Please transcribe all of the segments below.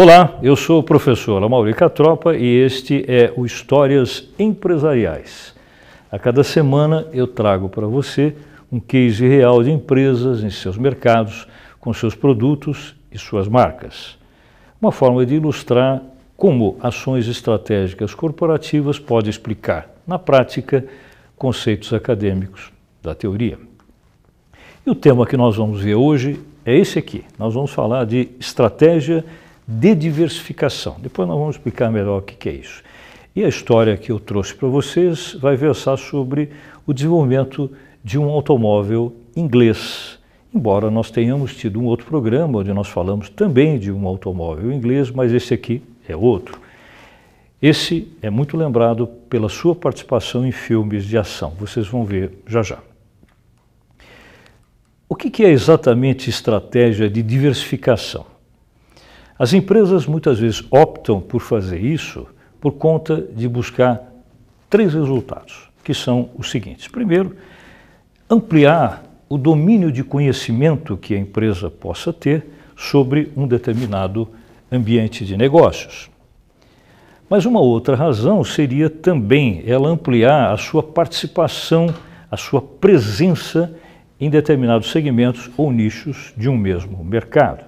Olá, eu sou o professor Amaury Catropa e este é o Histórias Empresariais. A cada semana eu trago para você um case real de empresas em seus mercados, com seus produtos e suas marcas. Uma forma de ilustrar como ações estratégicas corporativas podem explicar, na prática, conceitos acadêmicos da teoria. E o tema que nós vamos ver hoje é esse aqui. Nós vamos falar de estratégia de diversificação. Depois nós vamos explicar melhor o que é isso. E a história que eu trouxe para vocês vai versar sobre o desenvolvimento de um automóvel inglês. Embora nós tenhamos tido um outro programa onde nós falamos também de um automóvel inglês, mas esse aqui é outro. Esse é muito lembrado pela sua participação em filmes de ação. Vocês vão ver já já. O que é exatamente estratégia de diversificação? As empresas muitas vezes optam por fazer isso por conta de buscar três resultados, que são os seguintes. Primeiro, ampliar o domínio de conhecimento que a empresa possa ter sobre um determinado ambiente de negócios. Mas uma outra razão seria também ela ampliar a sua participação, a sua presença em determinados segmentos ou nichos de um mesmo mercado.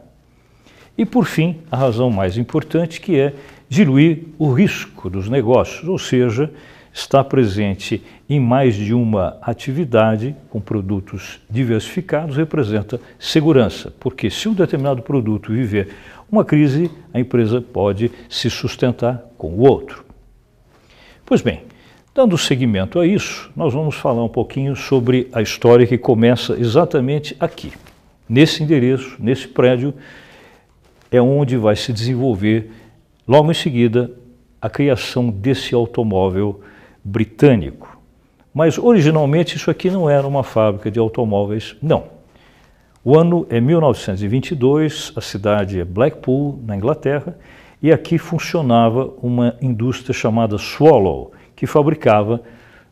E, por fim, a razão mais importante, que é diluir o risco dos negócios, ou seja, estar presente em mais de uma atividade com produtos diversificados representa segurança, porque se um determinado produto viver uma crise, a empresa pode se sustentar com o outro. Pois bem, dando seguimento a isso, nós vamos falar um pouquinho sobre a história que começa exatamente aqui, nesse endereço, nesse prédio é onde vai se desenvolver, logo em seguida, a criação desse automóvel britânico. Mas originalmente isso aqui não era uma fábrica de automóveis, não. O ano é 1922, a cidade é Blackpool, na Inglaterra, e aqui funcionava uma indústria chamada Swallow, que fabricava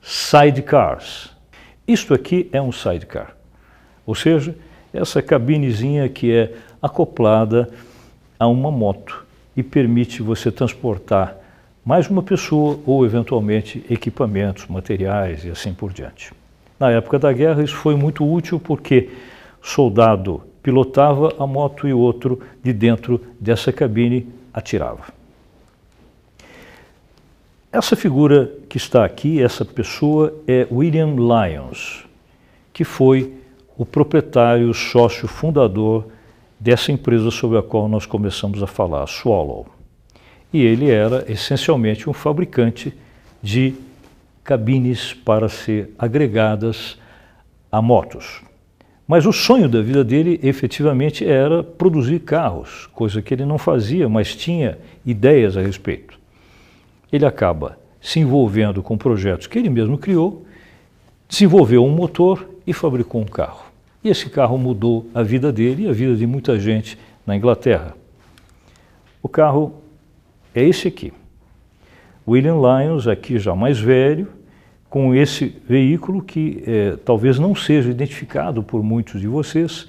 sidecars. Isto aqui é um sidecar, ou seja, essa cabinezinha que é acoplada a uma moto e permite você transportar mais uma pessoa ou, eventualmente, equipamentos, materiais e assim por diante. Na época da guerra, isso foi muito útil porque soldado pilotava a moto e outro de dentro dessa cabine atirava. Essa figura que está aqui, essa pessoa, é William Lyons, que foi o proprietário, sócio fundador dessa empresa sobre a qual nós começamos a falar, a Swallow. E ele era essencialmente um fabricante de cabines para ser agregadas a motos. Mas o sonho da vida dele efetivamente era produzir carros, coisa que ele não fazia, mas tinha ideias a respeito. Ele acaba se envolvendo com projetos que ele mesmo criou, desenvolveu um motor e fabricou um carro. E esse carro mudou a vida dele e a vida de muita gente na Inglaterra. O carro é esse aqui. William Lyons, aqui já mais velho, com esse veículo que é, talvez não seja identificado por muitos de vocês,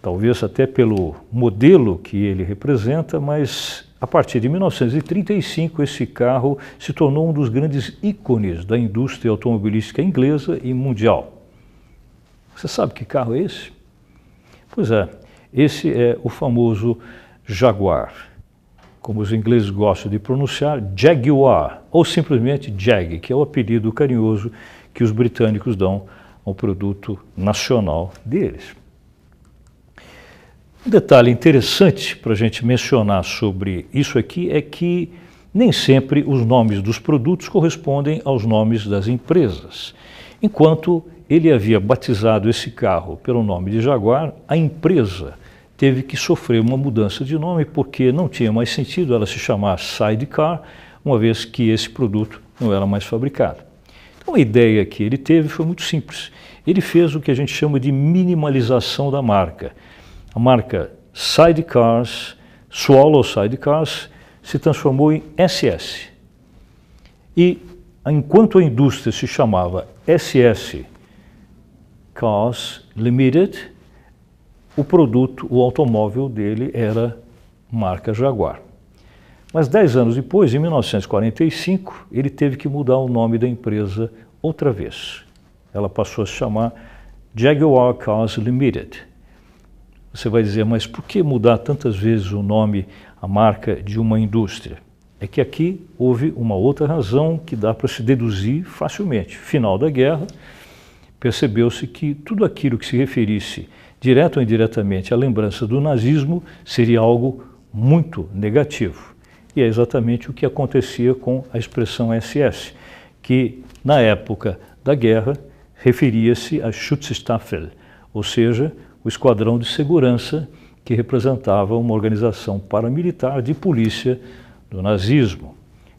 talvez até pelo modelo que ele representa, mas a partir de 1935 esse carro se tornou um dos grandes ícones da indústria automobilística inglesa e mundial. Você sabe que carro é esse? Pois é, esse é o famoso Jaguar, como os ingleses gostam de pronunciar, Jaguar, ou simplesmente Jag, que é o apelido carinhoso que os britânicos dão ao produto nacional deles. Um detalhe interessante para a gente mencionar sobre isso aqui é que nem sempre os nomes dos produtos correspondem aos nomes das empresas. Enquanto ele havia batizado esse carro pelo nome de Jaguar, a empresa teve que sofrer uma mudança de nome porque não tinha mais sentido ela se chamar Sidecar, uma vez que esse produto não era mais fabricado. Então a ideia que ele teve foi muito simples. Ele fez o que a gente chama de minimalização da marca. A marca Sidecars, Swallow Sidecars, se transformou em SS. E enquanto a indústria se chamava SS Cars Limited, o produto, o automóvel dele era marca Jaguar. Mas dez anos depois, em 1945, ele teve que mudar o nome da empresa outra vez. Ela passou a se chamar Jaguar Cars Limited. Você vai dizer, mas por que mudar tantas vezes o nome, a marca de uma indústria? É que aqui houve uma outra razão que dá para se deduzir facilmente. Final da guerra, percebeu-se que tudo aquilo que se referisse direto ou indiretamente à lembrança do nazismo seria algo muito negativo. E é exatamente o que acontecia com a expressão SS, que na época da guerra referia-se a Schutzstaffel, ou seja, o esquadrão de segurança que representava uma organização paramilitar de polícia do nazismo.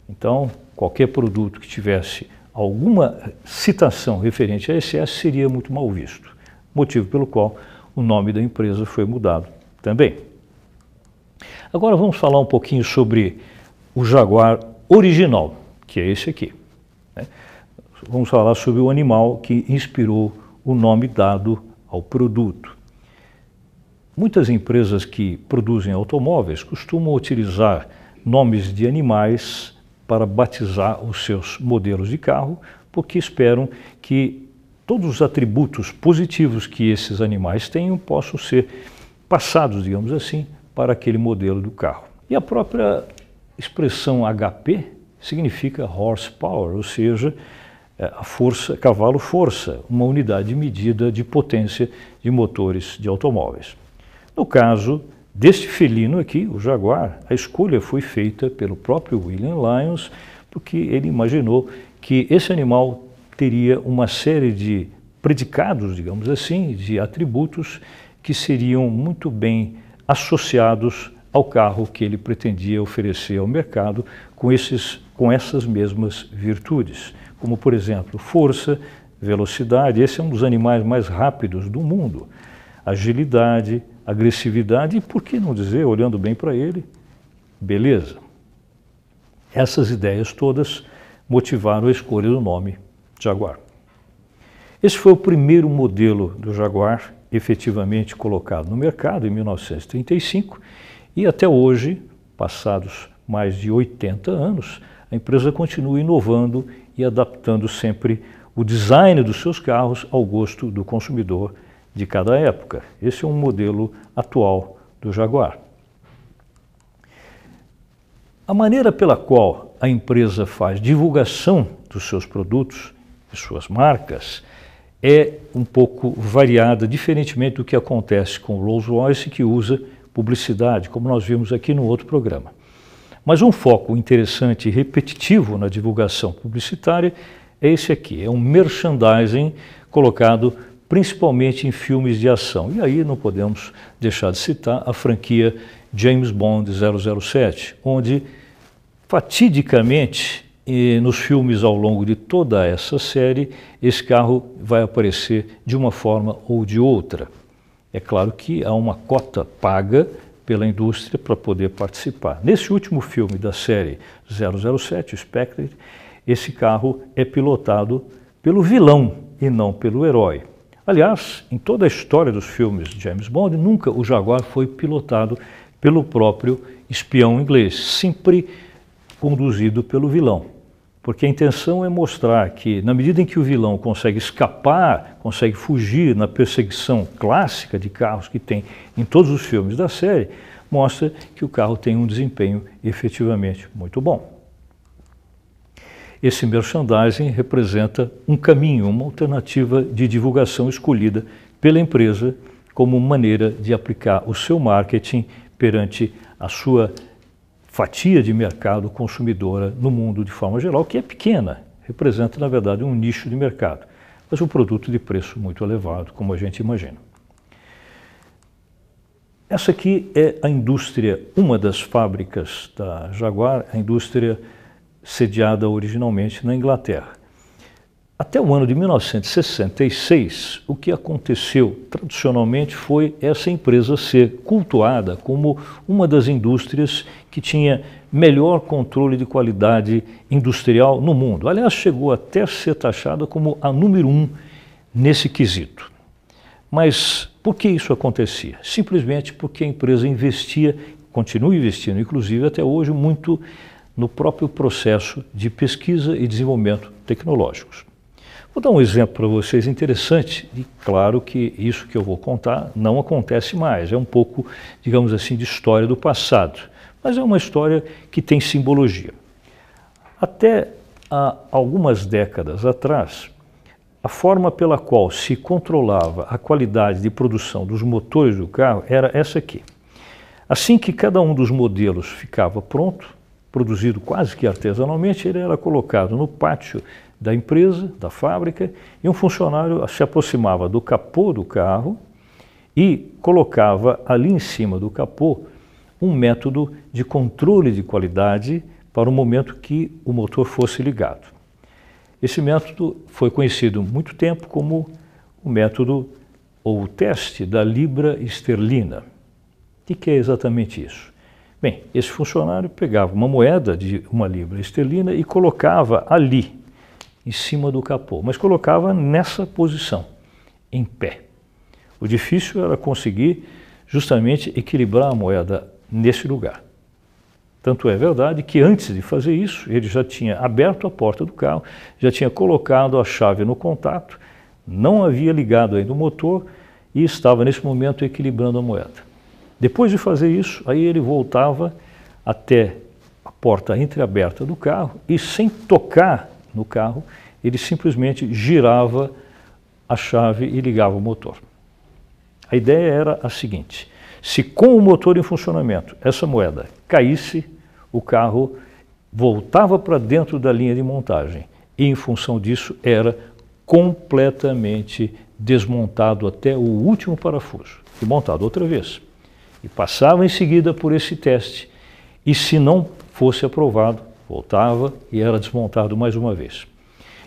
Então, qualquer produto que tivesse alguma citação referente a SS seria muito mal visto, motivo pelo qual o nome da empresa foi mudado também. Agora vamos falar um pouquinho sobre o Jaguar original, que é esse aqui. Né? Vamos falar sobre o animal que inspirou o nome dado ao produto. Muitas empresas que produzem automóveis costumam utilizar nomes de animais para batizar os seus modelos de carro, porque esperam que todos os atributos positivos que esses animais tenham possam ser passados, digamos assim, para aquele modelo do carro. E a própria expressão HP significa horsepower, ou seja, é, a força, cavalo-força, uma unidade de medida de potência de motores de automóveis. No caso deste felino aqui, o Jaguar, a escolha foi feita pelo próprio William Lyons, porque ele imaginou que esse animal teria uma série de predicados, digamos assim, de atributos que seriam muito bem associados ao carro que ele pretendia oferecer ao mercado com, esses, com essas mesmas virtudes, como, por exemplo, força, velocidade, esse é um dos animais mais rápidos do mundo, agilidade, agressividade e, por que não dizer, olhando bem para ele, beleza. Essas ideias todas motivaram a escolha do nome Jaguar. Esse foi o primeiro modelo do Jaguar efetivamente colocado no mercado em 1935 e até hoje, passados mais de 80 anos, a empresa continua inovando e adaptando sempre o design dos seus carros ao gosto do consumidor de cada época. Esse é um modelo atual do Jaguar. A maneira pela qual a empresa faz divulgação dos seus produtos, de suas marcas, é um pouco variada, diferentemente do que acontece com o Rolls-Royce, que usa publicidade, como nós vimos aqui no outro programa. Mas um foco interessante e repetitivo na divulgação publicitária é esse aqui, é um merchandising colocado principalmente em filmes de ação. E aí não podemos deixar de citar a franquia James Bond 007, onde fatidicamente nos filmes ao longo de toda essa série, esse carro vai aparecer de uma forma ou de outra. É claro que há uma cota paga pela indústria para poder participar. Nesse último filme da série 007, o Spectre, esse carro é pilotado pelo vilão e não pelo herói. Aliás, em toda a história dos filmes de James Bond, nunca o Jaguar foi pilotado pelo próprio espião inglês, sempre conduzido pelo vilão porque a intenção é mostrar que, na medida em que o vilão consegue escapar, consegue fugir na perseguição clássica de carros que tem em todos os filmes da série, mostra que o carro tem um desempenho efetivamente muito bom. Esse merchandising representa um caminho, uma alternativa de divulgação escolhida pela empresa como maneira de aplicar o seu marketing perante a sua fatia de mercado consumidora no mundo de forma geral, que é pequena, representa, na verdade, um nicho de mercado, mas um produto de preço muito elevado, como a gente imagina. Essa aqui é a indústria, uma das fábricas da Jaguar, a indústria sediada originalmente na Inglaterra. Até o ano de 1966, o que aconteceu tradicionalmente foi essa empresa ser cultuada como uma das indústrias que tinha melhor controle de qualidade industrial no mundo. Aliás, chegou até a ser taxada como a número um nesse quesito. Mas por que isso acontecia? Simplesmente porque a empresa investia continua investindo, inclusive até hoje, muito no próprio processo de pesquisa e desenvolvimento tecnológicos. Vou dar um exemplo para vocês interessante, e claro que isso que eu vou contar não acontece mais, é um pouco, digamos assim, de história do passado, mas é uma história que tem simbologia. Até há algumas décadas atrás, a forma pela qual se controlava a qualidade de produção dos motores do carro era essa aqui. Assim que cada um dos modelos ficava pronto, produzido quase que artesanalmente, ele era colocado no pátio da empresa, da fábrica, e um funcionário se aproximava do capô do carro e colocava ali em cima do capô um método de controle de qualidade para o momento que o motor fosse ligado. Esse método foi conhecido muito tempo como o método ou o teste da libra esterlina. O que é exatamente isso? Bem, esse funcionário pegava uma moeda de uma libra esterlina e colocava ali, em cima do capô, mas colocava nessa posição, em pé. O difícil era conseguir justamente equilibrar a moeda nesse lugar. Tanto é verdade que antes de fazer isso, ele já tinha aberto a porta do carro, já tinha colocado a chave no contato, não havia ligado ainda o motor e estava nesse momento equilibrando a moeda. Depois de fazer isso, aí ele voltava até a porta entreaberta do carro e sem tocar no carro, ele simplesmente girava a chave e ligava o motor. A ideia era a seguinte: se com o motor em funcionamento essa moeda caísse, o carro voltava para dentro da linha de montagem e, em função disso, era completamente desmontado até o último parafuso e montado outra vez. E passava em seguida por esse teste e, se não fosse aprovado, voltava e era desmontado mais uma vez.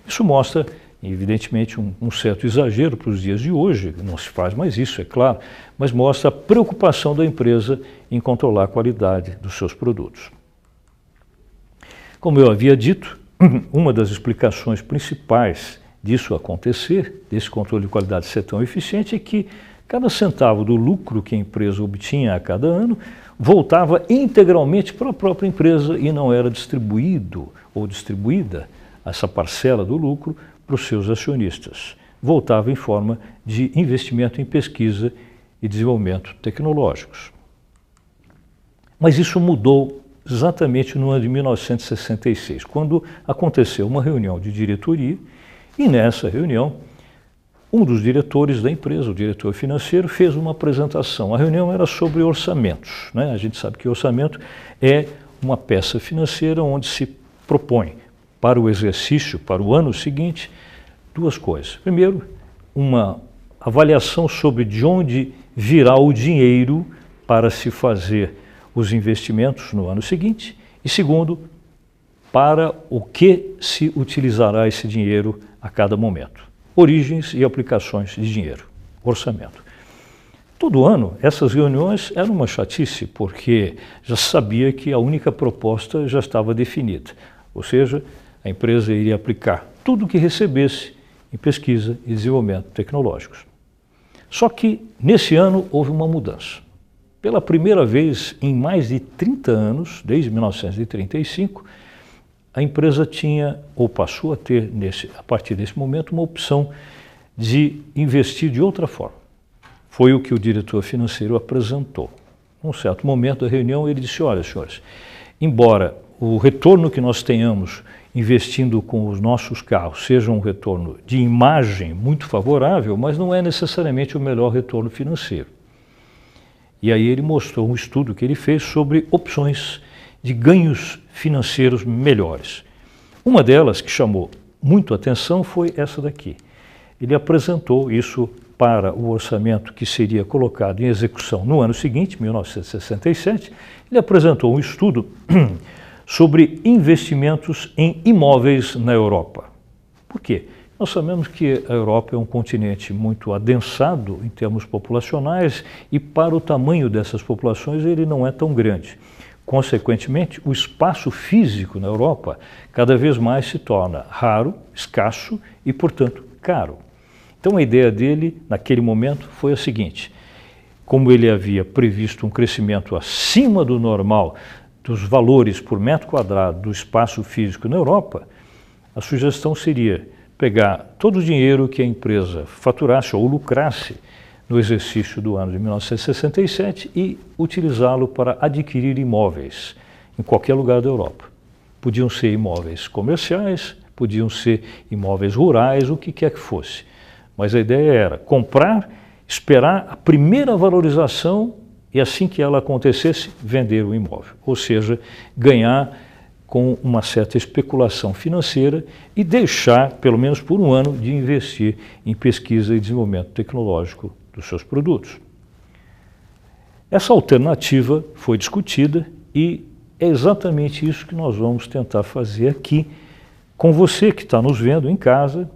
Isso mostra, evidentemente, um, um certo exagero para os dias de hoje, não se faz mais isso, é claro, mas mostra a preocupação da empresa em controlar a qualidade dos seus produtos. Como eu havia dito, uma das explicações principais disso acontecer, desse controle de qualidade ser tão eficiente, é que cada centavo do lucro que a empresa obtinha a cada ano voltava integralmente para a própria empresa e não era distribuído ou distribuída essa parcela do lucro para os seus acionistas. Voltava em forma de investimento em pesquisa e desenvolvimento tecnológicos. Mas isso mudou exatamente no ano de 1966, quando aconteceu uma reunião de diretoria e nessa reunião um dos diretores da empresa, o diretor financeiro, fez uma apresentação. A reunião era sobre orçamentos. Né? A gente sabe que orçamento é uma peça financeira onde se propõe para o exercício, para o ano seguinte, duas coisas. Primeiro, uma avaliação sobre de onde virá o dinheiro para se fazer os investimentos no ano seguinte. E segundo, para o que se utilizará esse dinheiro a cada momento origens e aplicações de dinheiro, orçamento. Todo ano, essas reuniões eram uma chatice, porque já sabia que a única proposta já estava definida, ou seja, a empresa iria aplicar tudo o que recebesse em pesquisa e desenvolvimento tecnológicos. Só que, nesse ano, houve uma mudança. Pela primeira vez em mais de 30 anos, desde 1935, a empresa tinha, ou passou a ter, nesse, a partir desse momento, uma opção de investir de outra forma. Foi o que o diretor financeiro apresentou. Num certo momento da reunião, ele disse: Olha, senhores, embora o retorno que nós tenhamos investindo com os nossos carros seja um retorno de imagem muito favorável, mas não é necessariamente o melhor retorno financeiro. E aí ele mostrou um estudo que ele fez sobre opções de ganhos financeiros melhores. Uma delas que chamou muito atenção foi essa daqui. Ele apresentou isso para o orçamento que seria colocado em execução no ano seguinte, 1967. Ele apresentou um estudo sobre investimentos em imóveis na Europa. Por quê? Nós sabemos que a Europa é um continente muito adensado em termos populacionais e para o tamanho dessas populações ele não é tão grande. Consequentemente, o espaço físico na Europa cada vez mais se torna raro, escasso e, portanto, caro. Então, a ideia dele, naquele momento, foi a seguinte: como ele havia previsto um crescimento acima do normal dos valores por metro quadrado do espaço físico na Europa, a sugestão seria pegar todo o dinheiro que a empresa faturasse ou lucrasse no exercício do ano de 1967 e utilizá-lo para adquirir imóveis em qualquer lugar da Europa. Podiam ser imóveis comerciais, podiam ser imóveis rurais, o que quer que fosse. Mas a ideia era comprar, esperar a primeira valorização e assim que ela acontecesse, vender o imóvel. Ou seja, ganhar com uma certa especulação financeira e deixar, pelo menos por um ano, de investir em pesquisa e desenvolvimento tecnológico dos seus produtos. Essa alternativa foi discutida e é exatamente isso que nós vamos tentar fazer aqui com você que está nos vendo em casa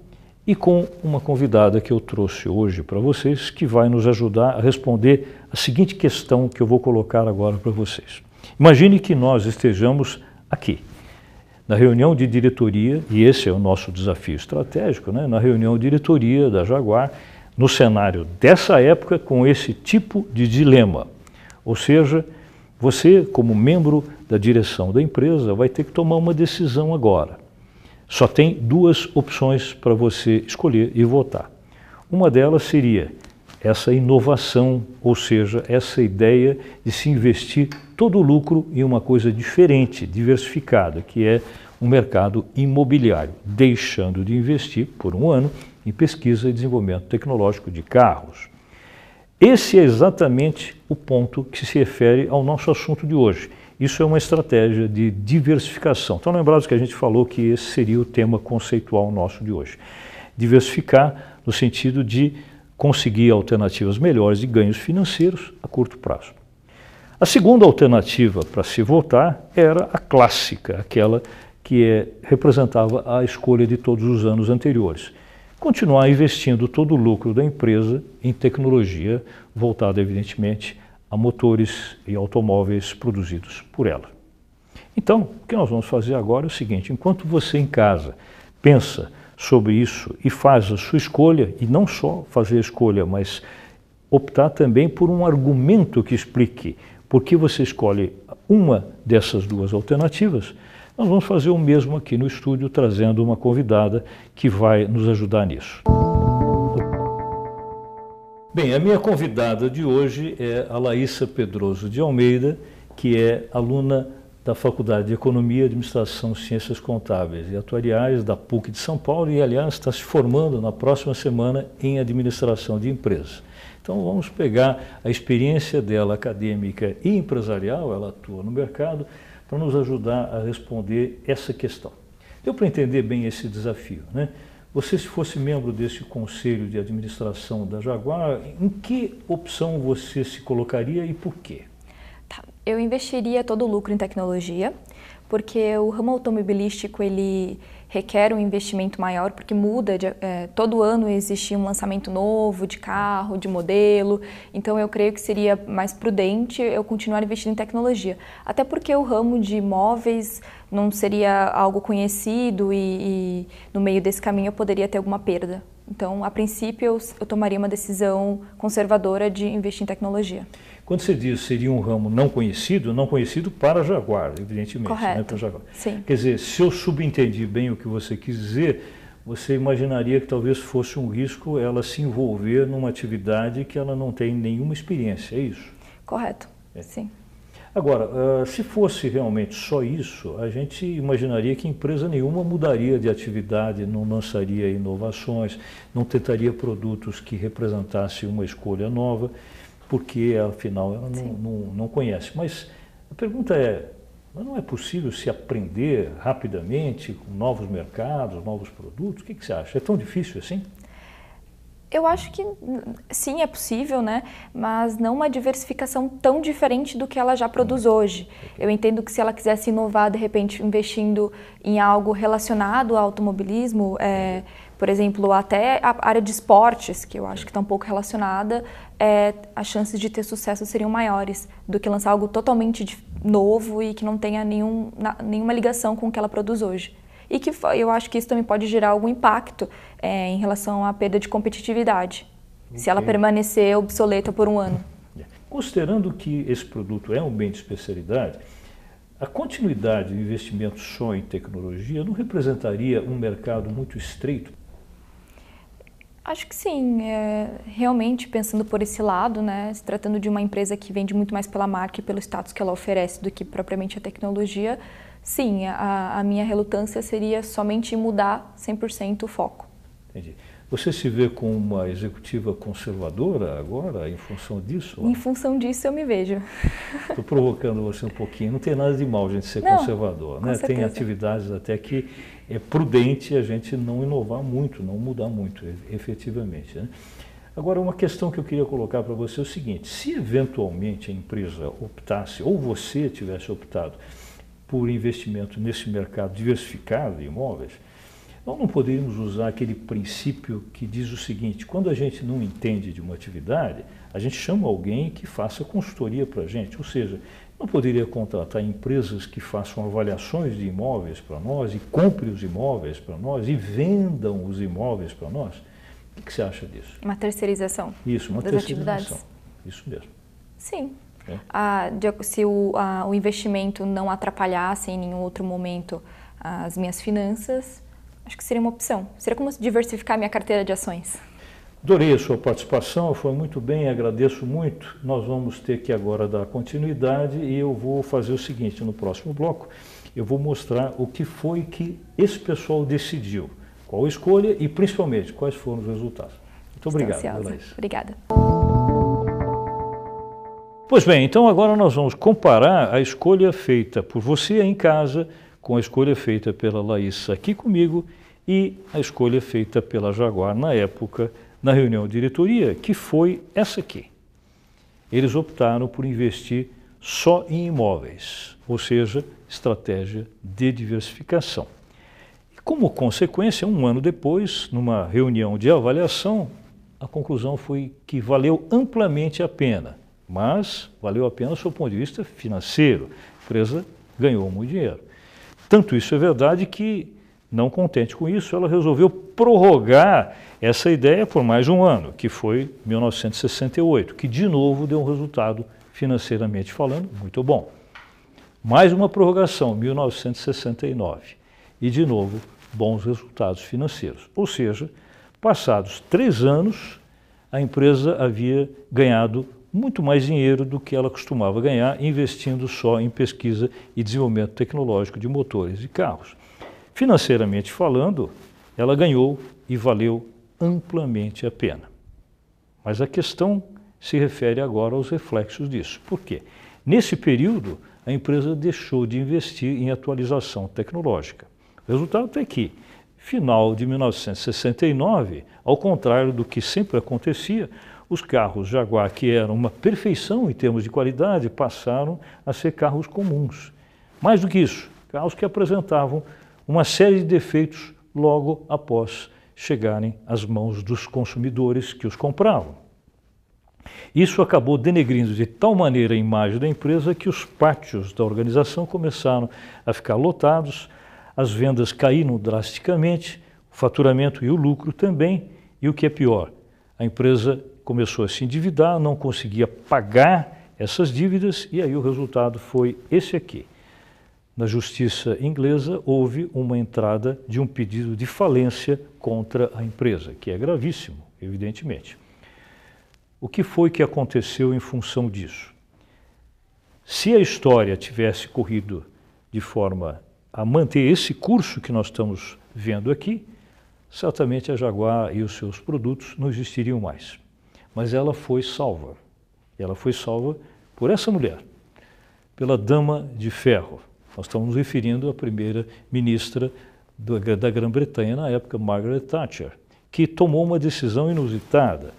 e com uma convidada que eu trouxe hoje para vocês que vai nos ajudar a responder a seguinte questão que eu vou colocar agora para vocês. Imagine que nós estejamos aqui, na reunião de diretoria, e esse é o nosso desafio estratégico, né? na reunião de diretoria da Jaguar, no cenário dessa época, com esse tipo de dilema. Ou seja, você, como membro da direção da empresa, vai ter que tomar uma decisão agora. Só tem duas opções para você escolher e votar. Uma delas seria essa inovação, ou seja, essa ideia de se investir todo o lucro em uma coisa diferente, diversificada, que é um mercado imobiliário, deixando de investir por um ano em pesquisa e desenvolvimento tecnológico de carros. Esse é exatamente o ponto que se refere ao nosso assunto de hoje. Isso é uma estratégia de diversificação. Então, lembrados que a gente falou que esse seria o tema conceitual nosso de hoje. Diversificar no sentido de conseguir alternativas melhores de ganhos financeiros a curto prazo. A segunda alternativa para se votar era a clássica, aquela que é, representava a escolha de todos os anos anteriores continuar investindo todo o lucro da empresa em tecnologia voltada, evidentemente, a motores e automóveis produzidos por ela. Então, o que nós vamos fazer agora é o seguinte: enquanto você em casa pensa sobre isso e faz a sua escolha, e não só fazer a escolha, mas optar também por um argumento que explique por que você escolhe uma dessas duas alternativas, nós vamos fazer o mesmo aqui no estúdio, trazendo uma convidada que vai nos ajudar nisso. Bem, a minha convidada de hoje é a Laísa Pedroso de Almeida, que é aluna da Faculdade de Economia, Administração Ciências Contábeis e Atuariais da PUC de São Paulo e, aliás, está se formando na próxima semana em Administração de Empresas. Então, vamos pegar a experiência dela acadêmica e empresarial, ela atua no mercado, para nos ajudar a responder essa questão. Deu para entender bem esse desafio, né? Você, se fosse membro desse conselho de administração da Jaguar, em que opção você se colocaria e por quê? Tá. Eu investiria todo o lucro em tecnologia, porque o ramo automobilístico ele requer um investimento maior, porque muda, de, é, todo ano existe um lançamento novo de carro, de modelo, então eu creio que seria mais prudente eu continuar investindo em tecnologia. Até porque o ramo de imóveis não seria algo conhecido e, e no meio desse caminho eu poderia ter alguma perda. Então, a princípio, eu, eu tomaria uma decisão conservadora de investir em tecnologia. Quando você diz seria um ramo não conhecido, não conhecido para Jaguar, evidentemente. Correto. Né, para Jaguar. Sim. Quer dizer, se eu subentendi bem o que você quis dizer, você imaginaria que talvez fosse um risco ela se envolver numa atividade que ela não tem nenhuma experiência, é isso? Correto, é. sim. Agora, uh, se fosse realmente só isso, a gente imaginaria que empresa nenhuma mudaria de atividade, não lançaria inovações, não tentaria produtos que representassem uma escolha nova porque afinal ela não, não, não, conhece. Mas a pergunta é, não é possível se aprender rapidamente com novos mercados, novos produtos? O que, que você acha? É tão difícil assim? Eu acho que sim, é possível, né? Mas não uma diversificação tão diferente do que ela já produz hoje. Eu entendo que se ela quisesse inovar, de repente, investindo em algo relacionado ao automobilismo, é, por exemplo, até a área de esportes, que eu acho que está um pouco relacionada, é, as chances de ter sucesso seriam maiores do que lançar algo totalmente novo e que não tenha nenhum, na, nenhuma ligação com o que ela produz hoje. E que eu acho que isso também pode gerar algum impacto é, em relação à perda de competitividade, okay. se ela permanecer obsoleta por um ano. Considerando que esse produto é um bem de especialidade, a continuidade do investimento só em tecnologia não representaria um mercado muito estreito? Acho que sim. É, realmente, pensando por esse lado, né, se tratando de uma empresa que vende muito mais pela marca e pelo status que ela oferece do que propriamente a tecnologia, sim, a, a minha relutância seria somente mudar 100% o foco. Entendi. Você se vê como uma executiva conservadora agora, em função disso? Em função disso eu me vejo. Estou provocando você um pouquinho. Não tem nada de mal gente ser não, conservador. Né? Tem atividades até que é prudente a gente não inovar muito, não mudar muito, efetivamente. Né? Agora, uma questão que eu queria colocar para você é o seguinte: se eventualmente a empresa optasse, ou você tivesse optado por investimento nesse mercado diversificado de imóveis, nós não poderíamos usar aquele princípio que diz o seguinte: quando a gente não entende de uma atividade, a gente chama alguém que faça consultoria para a gente. Ou seja, não poderia contratar empresas que façam avaliações de imóveis para nós e compre os imóveis para nós e vendam os imóveis para nós? O que, você acha disso? Uma terceirização. Isso, uma das terceirização. Atividades. Isso mesmo. Sim. É. Ah, se o, ah, o investimento não atrapalhasse em nenhum outro momento as minhas finanças, acho que seria uma opção. Seria como diversificar minha carteira de ações. Adorei a sua participação, foi muito bem, agradeço muito. Nós vamos ter que agora dar continuidade e eu vou fazer o seguinte, no próximo bloco, eu vou mostrar o que foi que esse pessoal decidiu, qual a escolha e principalmente quais foram os resultados. Muito obrigado, Laís. Obrigada. Pois bem, então agora nós vamos comparar a escolha feita por você em casa com a escolha feita pela Laís aqui comigo e a escolha feita pela Jaguar na época, na reunião de diretoria, que foi essa aqui. Eles optaram por investir só em imóveis, ou seja, estratégia de diversificação. E como consequência, um ano depois, numa reunião de avaliação, a conclusão foi que valeu amplamente a pena, mas valeu a pena do ponto de vista financeiro. A empresa ganhou muito dinheiro. Tanto isso é verdade que, não contente com isso, ela resolveu prorrogar essa ideia por mais um ano, que foi 1968, que de novo deu um resultado financeiramente falando muito bom. Mais uma prorrogação, 1969, e de novo bons resultados financeiros. Ou seja, passados três anos, a empresa havia ganhado muito mais dinheiro do que ela costumava ganhar investindo só em pesquisa e desenvolvimento tecnológico de motores e carros. Financeiramente falando, ela ganhou e valeu amplamente a pena. Mas a questão se refere agora aos reflexos disso. Por quê? Nesse período, a empresa deixou de investir em atualização tecnológica. O resultado é que, final de 1969, ao contrário do que sempre acontecia, os carros Jaguar, que eram uma perfeição em termos de qualidade, passaram a ser carros comuns. Mais do que isso, carros que apresentavam uma série de defeitos logo após chegarem às mãos dos consumidores que os compravam. Isso acabou denegrindo de tal maneira a imagem da empresa que os pátios da organização começaram a ficar lotados, as vendas caíram drasticamente, o faturamento e o lucro também, e o que é pior, a empresa começou a se endividar, não conseguia pagar essas dívidas e aí o resultado foi esse aqui. Na justiça inglesa houve uma entrada de um pedido de falência contra a empresa, que é gravíssimo, evidentemente. O que foi que aconteceu em função disso? Se a história tivesse corrido de forma a manter esse curso que nós estamos vendo aqui, certamente a Jaguar e os seus produtos não existiriam mais mas ela foi salva. Ela foi salva por essa mulher, pela Dama de Ferro. Nós estamos nos referindo à primeira ministra da Grã-Bretanha na época, Margaret Thatcher, que tomou uma decisão inusitada.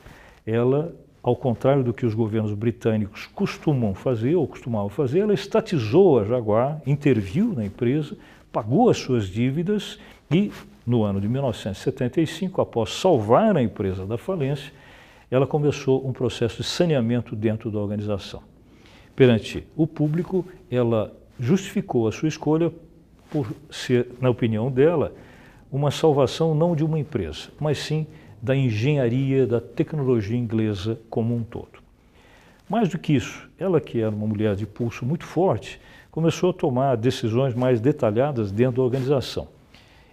Ela, ao contrário do que os governos britânicos costumam fazer ou costumavam fazer, ela estatizou a Jaguar, interviu na empresa, pagou as suas dívidas e, no ano de 1975, após salvar a empresa da falência, ela começou um processo de saneamento dentro da organização. Perante o público, ela justificou a sua escolha por ser, na opinião dela, uma salvação não de uma empresa, mas sim da engenharia, da tecnologia inglesa como um todo. Mais do que isso, ela que era uma mulher de pulso muito forte, começou a tomar decisões mais detalhadas dentro da organização.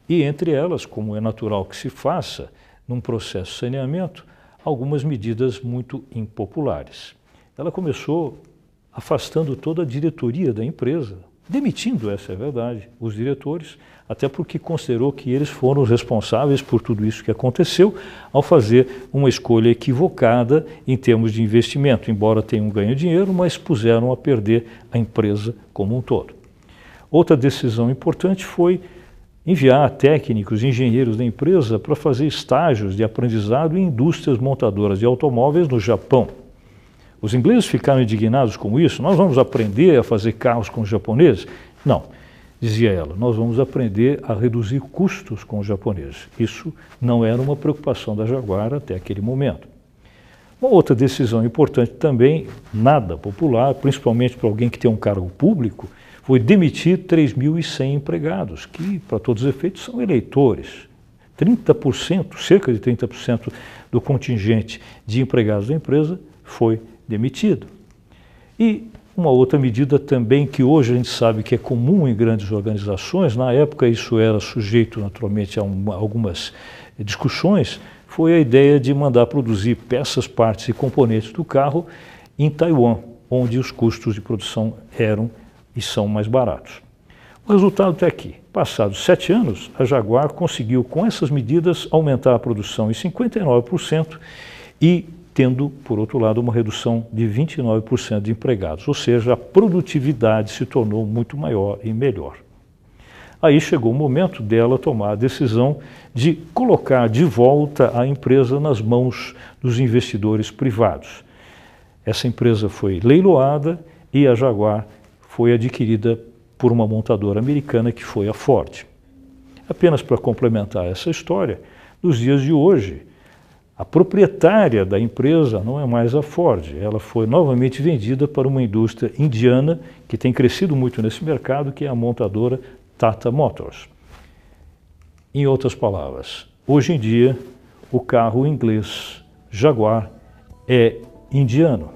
E entre elas, como é natural que se faça num processo de saneamento, algumas medidas muito impopulares. Ela começou afastando toda a diretoria da empresa, demitindo, essa é a verdade, os diretores, até porque considerou que eles foram os responsáveis por tudo isso que aconteceu ao fazer uma escolha equivocada em termos de investimento, embora tenham ganho dinheiro, mas puseram a perder a empresa como um todo. Outra decisão importante foi enviar técnicos, engenheiros da empresa para fazer estágios de aprendizado em indústrias montadoras de automóveis no Japão. Os ingleses ficaram indignados com isso. Nós vamos aprender a fazer carros com os japoneses? Não, dizia ela. Nós vamos aprender a reduzir custos com os japoneses. Isso não era uma preocupação da Jaguar até aquele momento. Uma outra decisão importante também, nada popular, principalmente para alguém que tem um cargo público, foi demitir 3.100 empregados, que, para todos os efeitos, são eleitores. 30%, cerca de 30% do contingente de empregados da empresa foi demitido. E uma outra medida também que hoje a gente sabe que é comum em grandes organizações, na época isso era sujeito naturalmente a uma, algumas discussões, foi a ideia de mandar produzir peças, partes e componentes do carro em Taiwan, onde os custos de produção eram e são mais baratos. O resultado está aqui. Passados sete anos, a Jaguar conseguiu, com essas medidas, aumentar a produção em 59% e tendo, por outro lado, uma redução de 29% de empregados, ou seja, a produtividade se tornou muito maior e melhor. Aí chegou o momento dela tomar a decisão de colocar de volta a empresa nas mãos dos investidores privados. Essa empresa foi leiloada e a Jaguar foi adquirida por uma montadora americana que foi a Ford. Apenas para complementar essa história, nos dias de hoje, a proprietária da empresa não é mais a Ford, ela foi novamente vendida para uma indústria indiana que tem crescido muito nesse mercado, que é a montadora Tata Motors. Em outras palavras, hoje em dia, o carro inglês Jaguar é indiano.